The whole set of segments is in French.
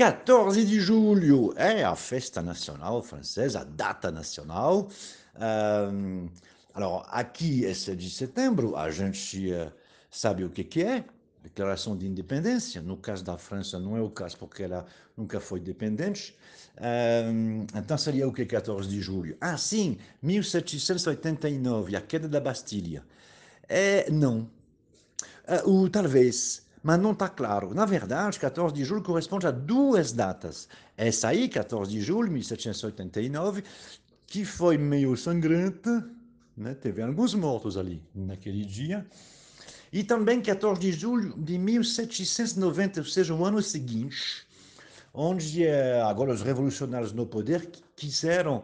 14 de julho é a festa nacional francesa, a data nacional. Um, alors, aqui é 7 de setembro, a gente uh, sabe o que, que é, declaração de independência. No caso da França, não é o caso, porque ela nunca foi dependente. Um, então, seria o que 14 de julho? Ah, sim, 1789, a queda da Bastilha. É, não. Uh, ou talvez, mas não está claro. Na verdade, 14 de julho corresponde a duas datas. Essa aí, 14 de julho, 1789, que foi meio sangrenta, né? teve alguns mortos ali naquele dia. E também 14 de julho de 1790, ou seja, o ano seguinte, onde eh, agora os revolucionários no poder quiseram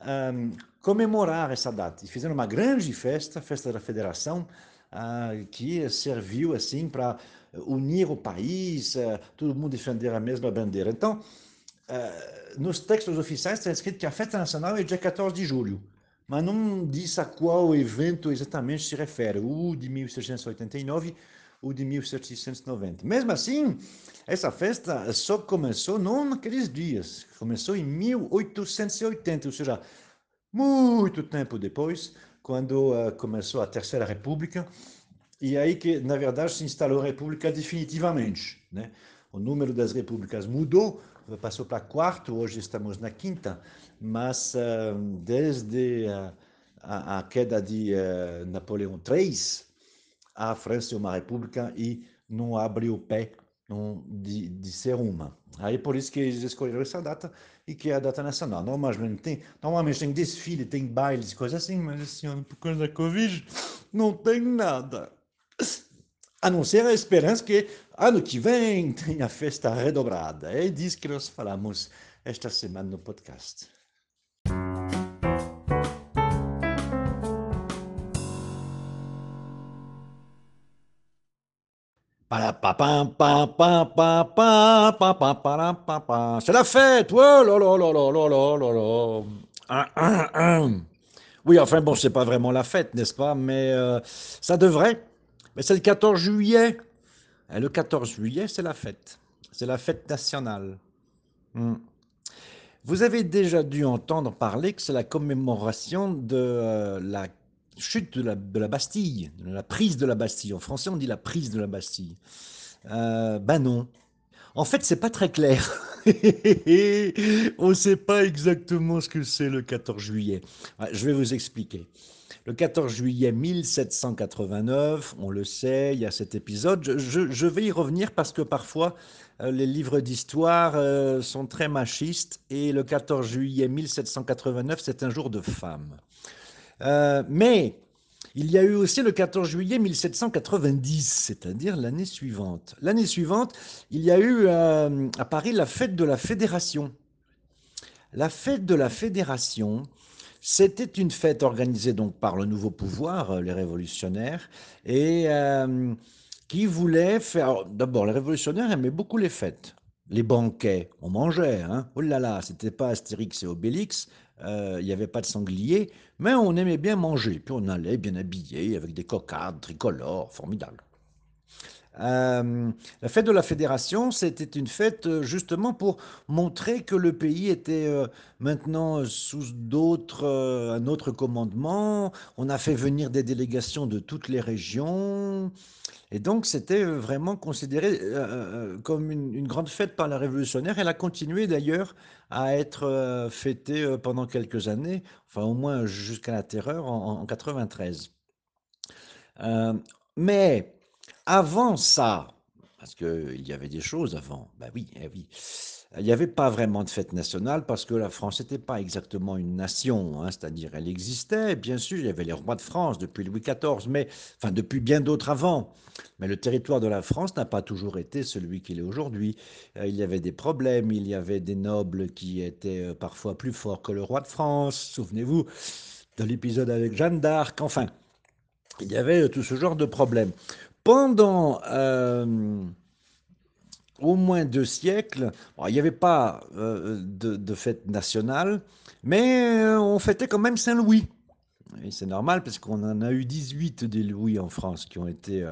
um, comemorar essa data. E fizeram uma grande festa, festa da Federação, uh, que serviu assim para unir o país, uh, todo mundo defender a mesma bandeira. Então, uh, nos textos oficiais está escrito que a festa nacional é dia 14 de julho mas não diz a qual evento exatamente se refere, o de 1789 ou de 1790. Mesmo assim, essa festa só começou não naqueles dias, começou em 1880, ou seja, muito tempo depois, quando uh, começou a Terceira República, e aí que, na verdade, se instalou a República definitivamente. Né? O número das repúblicas mudou, passou para quarto, hoje estamos na quinta, mas uh, desde uh, a, a, queda de uh, Napoleão III, a França é uma república e não abre o pé de, de, ser uma. Aí por isso que eles escolheram essa data e que é a data nacional. Normalmente tem, normalmente tem desfile, tem bailes, coisas assim, mas ano, por causa da Covid, não tem nada. anunciar a esperança que ano que vem tem a festa redobrada. É disso que nós falamos esta semana no podcast. C'est la fête! Oui, enfin bon, c'est pas vraiment la fête, n'est-ce pas? Mais euh, ça devrait. Mais c'est le 14 juillet. Et le 14 juillet, c'est la fête. C'est la fête nationale. Hmm. Vous avez déjà dû entendre parler que c'est la commémoration de euh, la chute de la, de la, Bastille, de la prise de la Bastille. En français, on dit la prise de la Bastille. Euh, ben non. En fait, c'est pas très clair. on ne sait pas exactement ce que c'est le 14 juillet. je vais vous expliquer. Le 14 juillet 1789, on le sait, il y a cet épisode. Je, vais y revenir parce que parfois euh, les livres d'histoire euh, sont très machistes et le 14 juillet 1789, c'est un jour de femme. Euh, mais il y a eu aussi le 14 juillet 1790, c'est-à-dire l'année suivante. L'année suivante, il y a eu à Paris la fête de la Fédération. La fête de la Fédération, c'était une fête organisée donc par le nouveau pouvoir, euh, les révolutionnaires, et euh, qui voulait faire. D'abord, les révolutionnaires aimaient beaucoup les fêtes, les banquets, on mangeait. Hein. Oh là là, c'était pas Astérix et Obélix, euh, il n'y avait pas de sanglier, mais on aimait bien manger. Puis on allait bien habillé avec des cocardes tricolores, formidable. Euh, la fête de la fédération, c'était une fête euh, justement pour montrer que le pays était euh, maintenant sous un autre commandement. On a fait venir des délégations de toutes les régions. Et donc, c'était vraiment considéré comme une, une, grande fête par la révolutionnaire. Elle a continué d'ailleurs à être fêtée pendant quelques années, enfin au moins jusqu'à la terreur en, en 93. mais avant ça, parce qu'il y avait des choses avant, ben oui, eh oui. Il n'y avait pas vraiment de fête nationale parce que la France n'était pas exactement une nation, hein, c'est-à-dire elle existait, bien sûr, il y avait les rois de France depuis Louis XIV, mais enfin depuis bien d'autres avant. Mais le territoire de la France n'a pas toujours été celui qu'il est aujourd'hui. Euh, il y avait des problèmes, il y avait des nobles qui étaient euh, parfois plus forts que le roi de France. Souvenez-vous de l'épisode avec Jeanne d'Arc. Enfin, il y avait tout ce genre de problèmes. Pendant euh, au moins deux siècles, il n'y avait pas euh, de, fête nationale, mais euh, on fêtait quand même Saint-Louis. C'est normal parce qu'on en a eu 18 des Louis en France qui ont été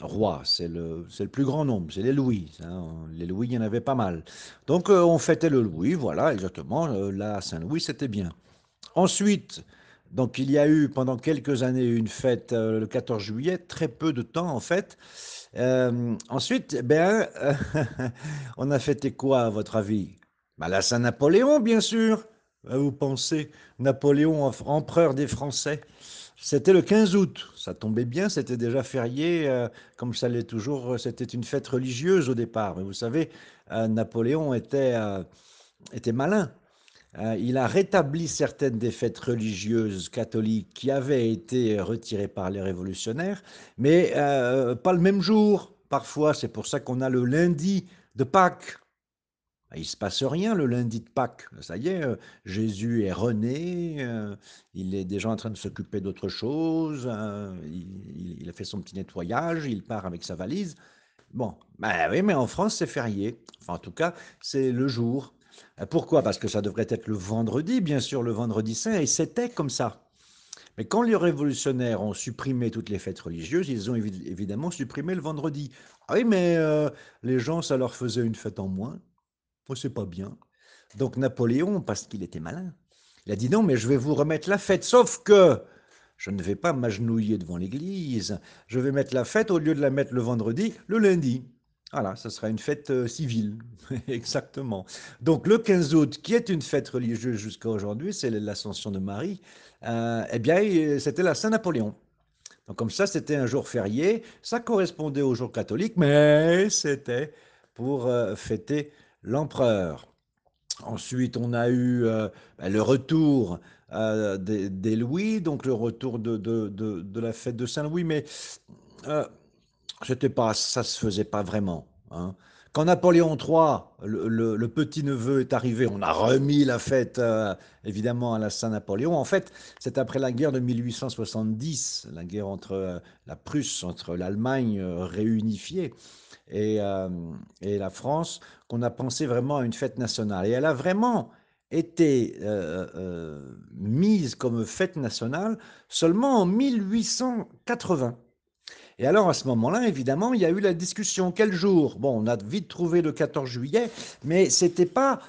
rois. C'est le, c'est le plus grand nombre, c'est les Louis. hein. Les Louis, il y en avait pas mal. Donc on fêtait le Louis, voilà, exactement. Là, Saint-Louis, c'était bien. Ensuite, donc il y a eu pendant quelques années une fête euh, le 14 juillet, très peu de temps en fait. Euh, ensuite, ben, on a fêté quoi à votre avis? Bah, la Saint-Napoléon, bien sûr. Ah, Vous pensez, Napoléon, em- empereur des Français? C'était le 15 août. Ça tombait bien, c'était déjà férié, comme ça l'est toujours. C'était une fête religieuse au départ. Mais vous savez, Napoléon était, était malin. Euh, il a rétabli certaines des fêtes religieuses catholiques qui avaient été retirées par les révolutionnaires, mais euh, pas le même jour. Parfois, c'est pour ça qu'on a le lundi de Pâques. Il ne se passe rien le lundi de Pâques. Ça y est, euh, Jésus est rené, il est déjà en train de s'occuper d'autre chose, il, a fait son petit nettoyage, il part avec sa valise. Bon, ben oui, mais en France, c'est férié. Enfin, en tout cas, c'est le jour. Euh, Pourquoi? Parce que ça devrait être le vendredi, bien sûr, le vendredi saint, et c'était comme ça. Mais quand les révolutionnaires ont supprimé toutes les fêtes religieuses, ils ont évi- évidemment supprimé le vendredi. Ah oui, mais euh, les gens, ça leur faisait une fête en moins. C'est pas bien. Donc Napoléon, parce qu'il était malin, il a dit non, mais je vais vous remettre la fête, sauf que je ne vais pas m'agenouiller devant l'église, je vais mettre la fête, au lieu de la mettre le vendredi, le lundi. Voilà, ça sera une fête euh, civile, exactement. Donc le 15 août, qui est une fête religieuse jusqu'à aujourd'hui, c'est l'Ascension de Marie, euh, eh bien, euh, c'était la Saint-Napoléon. Donc comme ça, c'était un jour férié, ça correspondait au jour catholique, mais c'était pour fêter l'empereur. Ensuite, on a eu ben, le retour des, Louis, donc le retour de, de- de- de la fête de Saint-Louis, mais c'était pas, ça se faisait pas vraiment. hein. Quand Napoléon III, le, petit-neveu, est arrivé, on a remis la fête euh, évidemment à la Saint-Napoléon. En fait, c'est après la guerre de 1870, la guerre entre euh, la Prusse, entre l'Allemagne euh, réunifiée et, et la France, qu'on a pensé vraiment à une fête nationale. Et elle a vraiment été mise comme fête nationale seulement en 1880. Et alors, à ce moment-là, évidemment, il y a eu la discussion. Quel jour? Bon, on a vite trouvé le 14 juillet, mais c'était pas,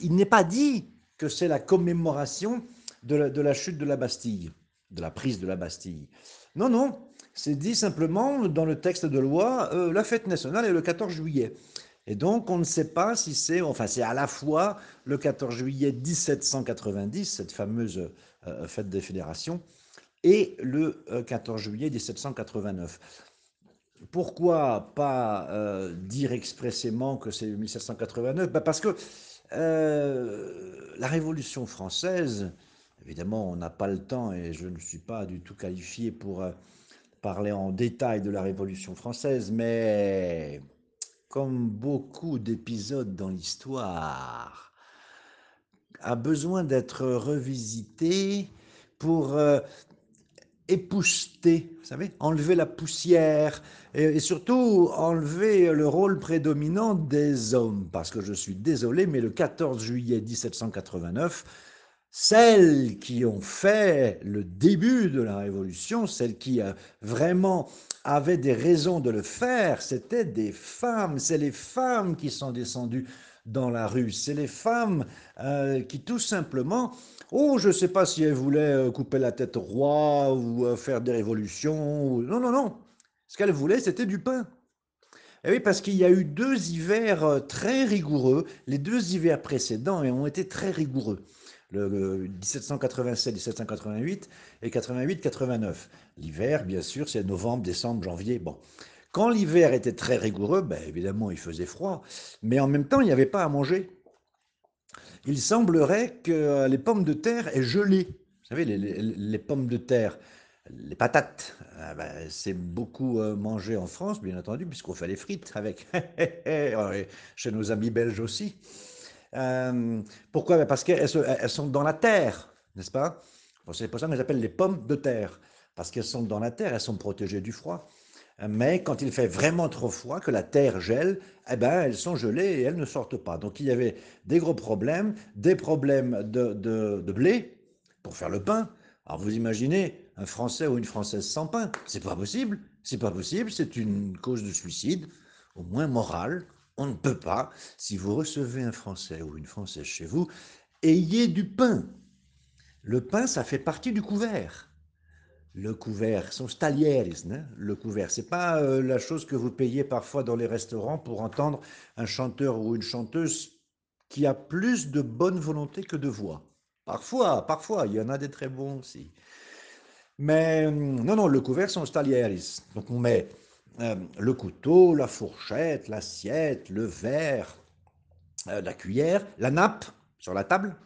il n'est pas dit que c'est la commémoration de la, de la chute de la Bastille, de la prise de la Bastille. Non, non, c'est dit simplement dans le texte de loi, euh, la fête nationale est le 14 juillet. Et donc, on ne sait pas si c'est, enfin, c'est à la fois le 14 juillet 1790, cette fameuse euh, fête des fédérations, et le euh, 14 juillet 1789. Pourquoi pas euh, dire expressément que c'est 1789 Ben Parce que euh, la Révolution française, évidemment, on n'a pas le temps et je ne suis pas du tout qualifié pour euh, parler en détail de la Révolution française, mais comme beaucoup d'épisodes dans l'histoire, a besoin d'être revisité pour euh, épousseter, vous savez, enlever la poussière et, et surtout enlever le rôle prédominant des hommes. Parce que je suis désolé, mais le 14 juillet 1789, celles qui ont fait le début de la Révolution, celles qui euh, vraiment avaient des raisons de le faire, c'était des femmes. C'est les femmes qui sont descendues dans la rue. C'est les femmes euh, qui tout simplement, oh, je ne sais pas si elles voulaient euh, couper la tête au roi ou euh, faire des révolutions. Non, non, non. Ce qu'elles voulaient, c'était du pain. Eh oui, parce qu'il y a eu deux hivers très rigoureux. Les deux hivers précédents ont été très rigoureux. Le, le 1787-1788 et 88-89. L'hiver, bien sûr, c'est novembre, décembre, janvier. Bon. Quand l'hiver était très rigoureux, ben, évidemment, il faisait froid, mais en même temps, il n'y avait pas à manger. Il semblerait que les pommes de terre aient gelé. Vous savez, les, pommes de terre, les patates, ah ben, c'est beaucoup euh, mangé en France, bien entendu, puisqu'on fait les frites avec. Chez nos amis belges aussi. Euh, pourquoi? Ben, Parce qu'elles elles sont dans la terre, n'est-ce pas? C'est pour ça qu'on les appelle les pommes de terre. Parce qu'elles sont dans la terre, elles sont protégées du froid. Mais quand il fait vraiment trop froid, que la terre gèle, eh ben, elles sont gelées et elles ne sortent pas. Donc il y avait des gros problèmes, des problèmes de, blé pour faire le pain. Alors vous imaginez, un Français ou une Française sans pain. C'est pas possible. C'est pas possible. C'est une cause de suicide, au moins morale. On ne peut pas. Si vous recevez un Français ou une Française chez vous, ayez du pain. Le pain, ça fait partie du couvert. Le couvert, son talieres, hein, le couvert. C'est pas euh, la chose que vous payez parfois dans les restaurants pour entendre un chanteur ou une chanteuse qui a plus de bonne volonté que de voix. Parfois, parfois, il y en a des très bons aussi. Mais non, non, le couvert sont talieres. Donc on met euh, le couteau, la fourchette, l'assiette, le verre, euh, la cuillère, la nappe sur la table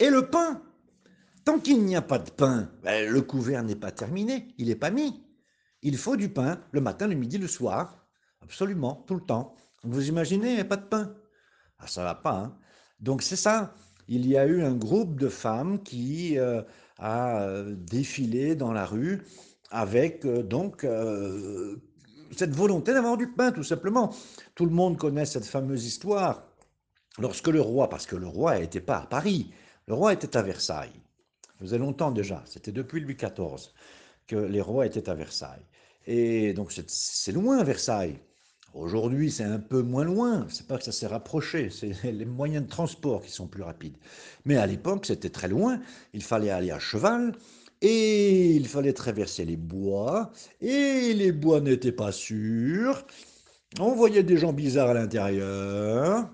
et le pain. Tant qu'il n'y a pas de pain, ben, le couvert n'est pas terminé, il n'est pas mis. Il faut du pain le matin, le midi, le soir, absolument, tout le temps. Vous imaginez, pas de pain Ah, ça va pas. Hein Donc c'est ça. Il y a eu un groupe de femmes qui euh, a euh, défilé dans la rue avec euh, donc cette volonté d'avoir du pain, tout simplement. Tout le monde connaît cette fameuse histoire. Lorsque le roi, parce que le roi n'était pas à Paris, le roi était à Versailles. Faisait longtemps déjà, c'était depuis Louis XIV que les rois étaient à Versailles. Et donc c'est loin Versailles. Aujourd'hui, c'est un peu moins loin. C'est pas que ça s'est rapproché, c'est les moyens de transport qui sont plus rapides. Mais à l'époque, c'était très loin. Il fallait aller à cheval et il fallait traverser les bois et les bois n'étaient pas sûrs. On voyait des gens bizarres à l'intérieur.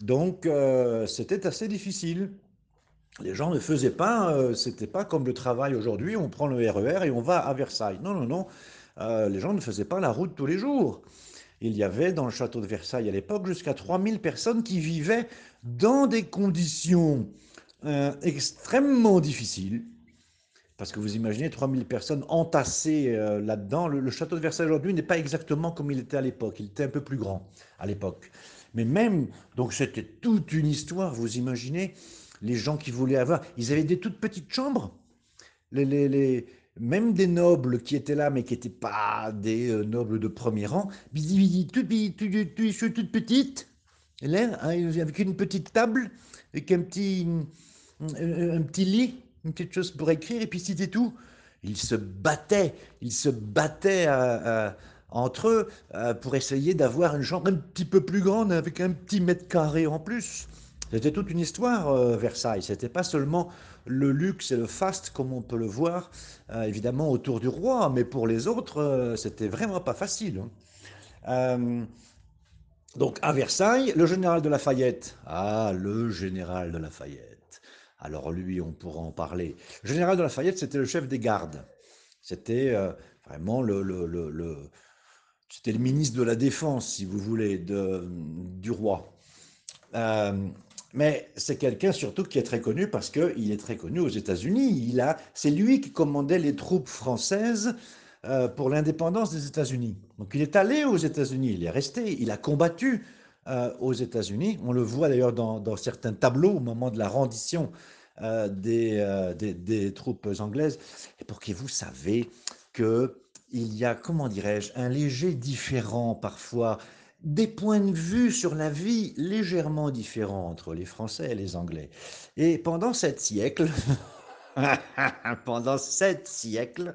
Donc, euh, c'était assez difficile les gens ne faisaient pas, euh, c'était pas comme le travail aujourd'hui, on prend le RER e et on va à Versailles. Non, non, non, euh, les gens ne faisaient pas la route tous les jours. Il y avait dans le château de Versailles à l'époque jusqu'à 3000 personnes qui vivaient dans des conditions euh, extrêmement difficiles. Parce que vous imaginez 3000 personnes entassées là-dedans. Le, château de Versailles aujourd'hui n'est pas exactement comme il était à l'époque. Il était un peu plus grand à l'époque. Mais même, donc c'était toute une histoire, vous imaginez les gens qui voulaient avoir, ils avaient des toutes petites chambres. Les, les, même des nobles qui étaient là, mais qui n'étaient pas des euh, nobles de premier rang, toutes petites, là, hein, avec une petite table, avec un petit, un, petit lit, une petite chose pour écrire, et puis c'était tout. Ils se battaient, ils se battaient entre eux euh, pour essayer d'avoir une chambre un petit peu plus grande, avec un petit mètre carré en plus. C'était toute une histoire, euh, Versailles. C'était pas seulement le luxe et le faste, comme on peut le voir, euh, évidemment, autour du roi, mais pour les autres, euh, c'était vraiment pas facile. Hein. donc, à Versailles, le général de Lafayette. Ah, le général de Lafayette. Alors, lui, on pourra en parler. Le général de Lafayette, c'était le chef des gardes. C'était vraiment le, ministre de la Défense, si vous voulez, du roi. Mais c'est quelqu'un surtout qui est très connu parce qu'il est très connu aux États-Unis. C'est lui qui commandait les troupes françaises euh, pour l'indépendance des États-Unis. Donc il est allé aux États-Unis, il est resté, il a combattu euh, aux États-Unis. On le voit d'ailleurs dans, certains tableaux au moment de la rendition euh, des, troupes anglaises. Et pour que vous savez que il y a, comment dirais-je, un léger différent parfois des points de vue sur la vie légèrement différents entre les Français et les Anglais. Et pendant sept siècles, pendant sept siècles,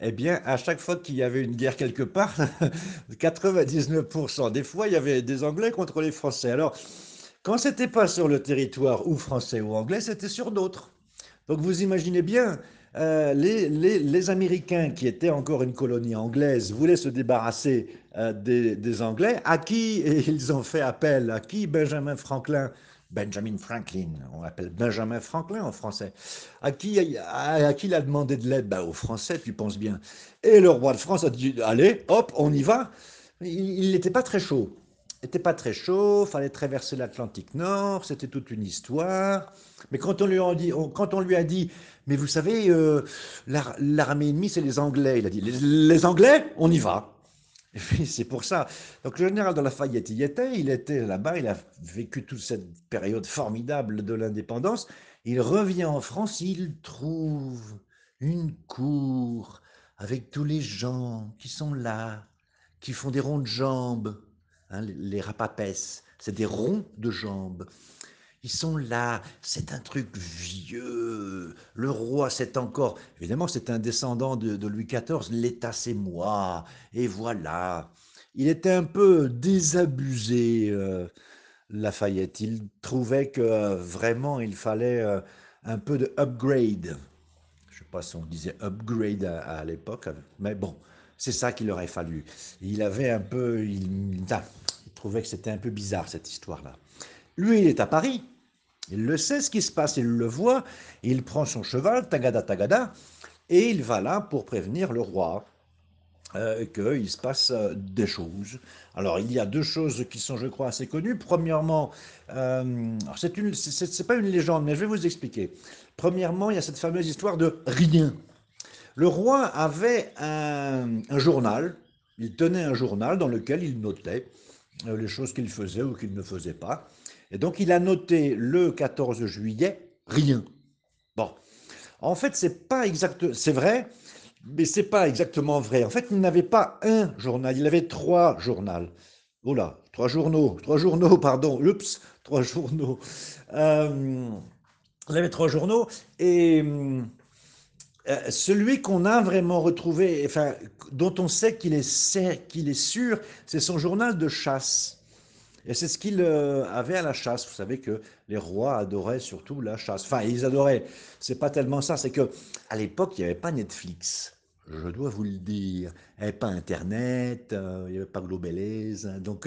eh bien, à chaque fois qu'il y avait une guerre quelque part, 99% des fois, il y avait des Anglais contre les Français. Alors, quand c'était pas sur le territoire ou français ou anglais, c'était sur d'autres. Donc, vous imaginez bien, euh, les, Américains, qui étaient encore une colonie anglaise, voulaient se débarrasser euh, des, Anglais, à qui ils ont fait appel, à qui? Benjamin Franklin, Benjamin Franklin, on l'appelle Benjamin Franklin en français, à qui, à, qui il a demandé de l'aide? Ben, Aux Français, tu penses bien. Et le roi de France a dit, allez, hop, on y va. Il n'était pas très chaud. N'était pas très chaud, fallait traverser l'Atlantique Nord, c'était toute une histoire. Mais quand on lui a dit, quand on lui a dit mais vous savez, euh, l'armée ennemie, c'est les Anglais. Il a dit, les, Anglais, on y va. C'est pour ça. Donc le général de Lafayette y était, il était là-bas, il a vécu toute cette période formidable de l'indépendance. Il revient en France, il trouve une cour avec tous les gens qui sont là, qui font des ronds de jambes, hein, les, rapapès, c'est des ronds de jambes. Ils sont là, c'est un truc vieux. Le roi, c'est encore. Évidemment, c'est un descendant de, Louis XIV. L'État, c'est moi. Et voilà. Il était un peu désabusé, euh, Lafayette. Il trouvait que euh, vraiment, il fallait euh, un peu de upgrade. Je ne sais pas si on disait upgrade à l'époque, mais bon, c'est ça qu'il aurait fallu. Il avait un peu. Il, il trouvait que c'était un peu bizarre, cette histoire-là. Lui, il est à Paris. Il le sait ce qui se passe, il le voit. Il prend son cheval, tagada, tagada, et il va là pour prévenir le roi euh, qu'il se passe euh, des choses. Alors, il y a deux choses qui sont, je crois, assez connues. Premièrement, euh, c'est pas une légende, mais je vais vous expliquer. Premièrement, il y a cette fameuse histoire de rien. Le roi avait un, journal. Il tenait un journal dans lequel il notait euh, les choses qu'il faisait ou qu'il ne faisait pas. Et donc, il a noté le 14 juillet rien. Bon, en fait, c'est pas exact, c'est vrai, mais c'est pas exactement vrai. En fait, il n'avait pas un journal, il avait trois journaux. Oh là, trois journaux, trois journaux, pardon, oups, trois journaux. Euh, il avait trois journaux et euh, celui qu'on a vraiment retrouvé, enfin, dont on sait qu'il est, est sûr, c'est son journal de chasse. Et c'est ce qu'il euh, avait à la chasse. Vous savez que les rois adoraient surtout la chasse. Enfin, ils adoraient. C'est pas tellement ça. C'est que à l'époque, il n'y avait pas Netflix. Je dois vous le dire. Il n'y avait pas Internet. Euh, il n'y avait pas Globelez. Donc,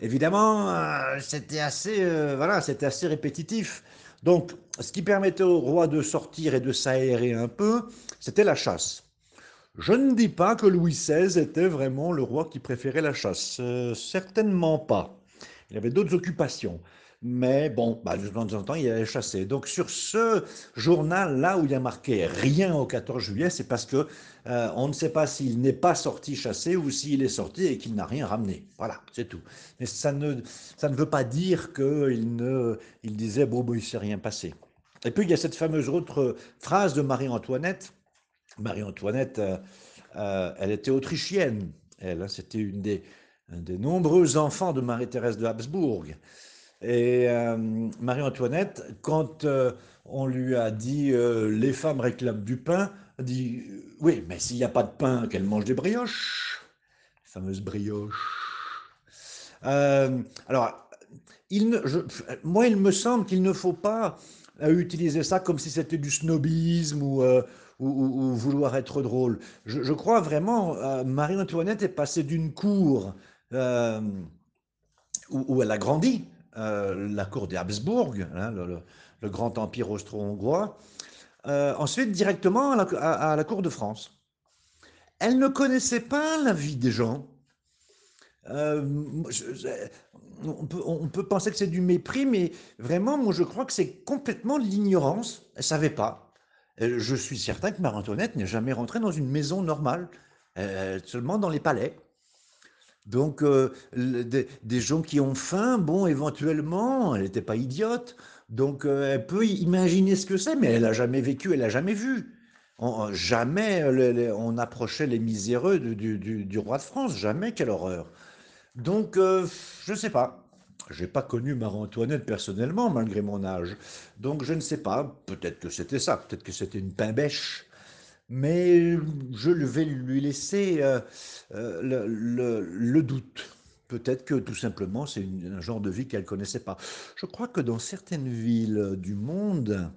évidemment, c'était assez, voilà, c'était assez répétitif. Donc, ce qui permettait au roi de sortir et de s'aérer un peu, c'était la chasse. Je ne dis pas que Louis XVI était vraiment le roi qui préférait la chasse. certainement pas. Il avait d'autres occupations. Mais bon, bah, de temps en temps, il allait chasser. Donc sur ce journal-là où il y a marqué rien au 14 juillet, c'est parce que euh, on ne sait pas s'il n'est pas sorti chasser ou s'il est sorti et qu'il n'a rien ramené. Voilà, c'est tout. Mais ça ne, ça ne veut pas dire qu'il ne, il disait bon, bon il s'est rien passé. Et puis il y a cette fameuse autre phrase de Marie-Antoinette. Marie-Antoinette, euh, euh, elle était autrichienne. Elle, hein, c'était une des, un des nombreux enfants de Marie-Thérèse de Habsbourg. Et euh, Marie-Antoinette, quand on lui a dit les femmes réclament du pain, a dit oui, mais s'il n'y a pas de pain, qu'elle mange des brioches, les fameuses brioches. alors, moi, il me semble qu'il ne faut pas utiliser ça comme si c'était du snobisme ou, ou, vouloir être drôle. Je, crois vraiment, Marie-Antoinette est passée d'une cour euh, où, elle a grandi, euh, la cour des Habsbourg, hein, le, grand empire austro-hongrois, euh, ensuite directement à la, cour de France. Elle ne connaissait pas la vie des gens. On, peut, on, peut, penser que c'est du mépris, mais vraiment, moi, je crois que c'est complètement de l'ignorance. Elle ne savait pas. Je suis certain que Marie-Antoinette n'est jamais rentrée dans une maison normale, seulement dans les palais. Donc, euh, des, gens qui ont faim, bon, éventuellement, elle n'était pas idiote, donc euh, elle peut imaginer ce que c'est, mais elle n'a jamais vécu, elle n'a jamais vu. jamais on approchait les miséreux du, roi de France, jamais, quelle horreur. Donc, euh, je ne sais pas. Je n'ai pas connu Marie-Antoinette personnellement, malgré mon âge. Donc, je ne sais pas. Peut-être que c'était ça. Peut-être que c'était une pain-bêche mais je vais lui laisser euh, euh, le, le, doute. Peut-être que tout simplement c'est un genre de vie qu'elle ne connaissait pas. Je crois que dans certaines villes du monde,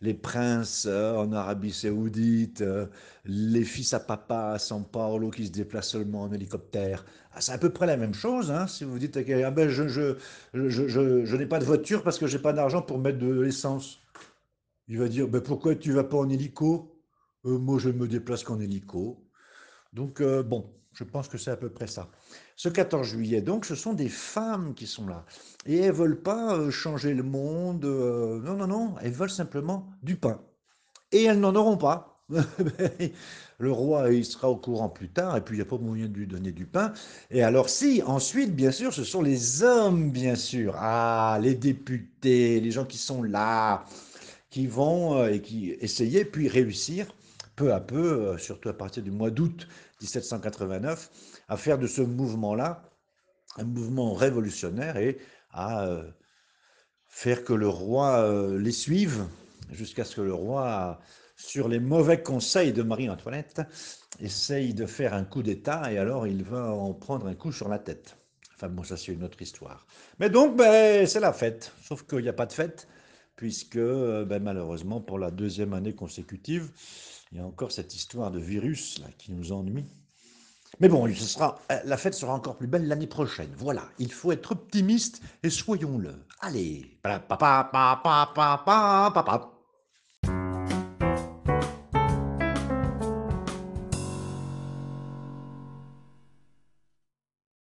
les princes euh, en Arabie saoudite, les fils à papa à San Paulo qui se déplacent seulement en hélicoptère, ah, c'est à peu près la même chose. Hein, si vous dites ah ben je, je, je, je n'ai pas de voiture parce que j'ai pas d'argent pour mettre de l'essence. Il va dire ben pourquoi tu vas pas en hélico? Euh, moi, je me déplace qu'en hélico. Donc, euh, bon, je pense que c'est à peu près ça. Ce 14 juillet, donc, ce sont des femmes qui sont là. Et elles veulent pas euh, changer le monde. non, non, non. Elles veulent simplement du pain. Et elles n'en auront pas. le roi, il sera au courant plus tard, et puis il n'y a pas moyen de lui donner du pain. Et alors si, ensuite, bien sûr, ce sont les hommes, bien sûr. Ah, les députés, les gens qui sont là, qui vont et qui essayer, puis réussir peu à peu, euh, surtout à partir du mois d'août 1789, à faire de ce mouvement-là un mouvement révolutionnaire et à euh, faire que le roi euh, les suive, jusqu'à ce que le roi, sur les mauvais conseils de Marie-Antoinette, essaye de faire un coup d'État et alors il va en prendre un coup sur la tête. Enfin bon, ça c'est une autre histoire. Mais donc, ben, c'est la fête. Sauf qu'il n'y a pas de fête, puisque euh, ben, malheureusement, pour la deuxième année consécutive, il y a encore cette histoire de virus là, qui nous ennuie. Mais bon, ce sera, euh, la fête sera encore plus belle l'année prochaine. Voilà, il faut être optimiste et soyons-le. Allez, papa, papa, papa, papa.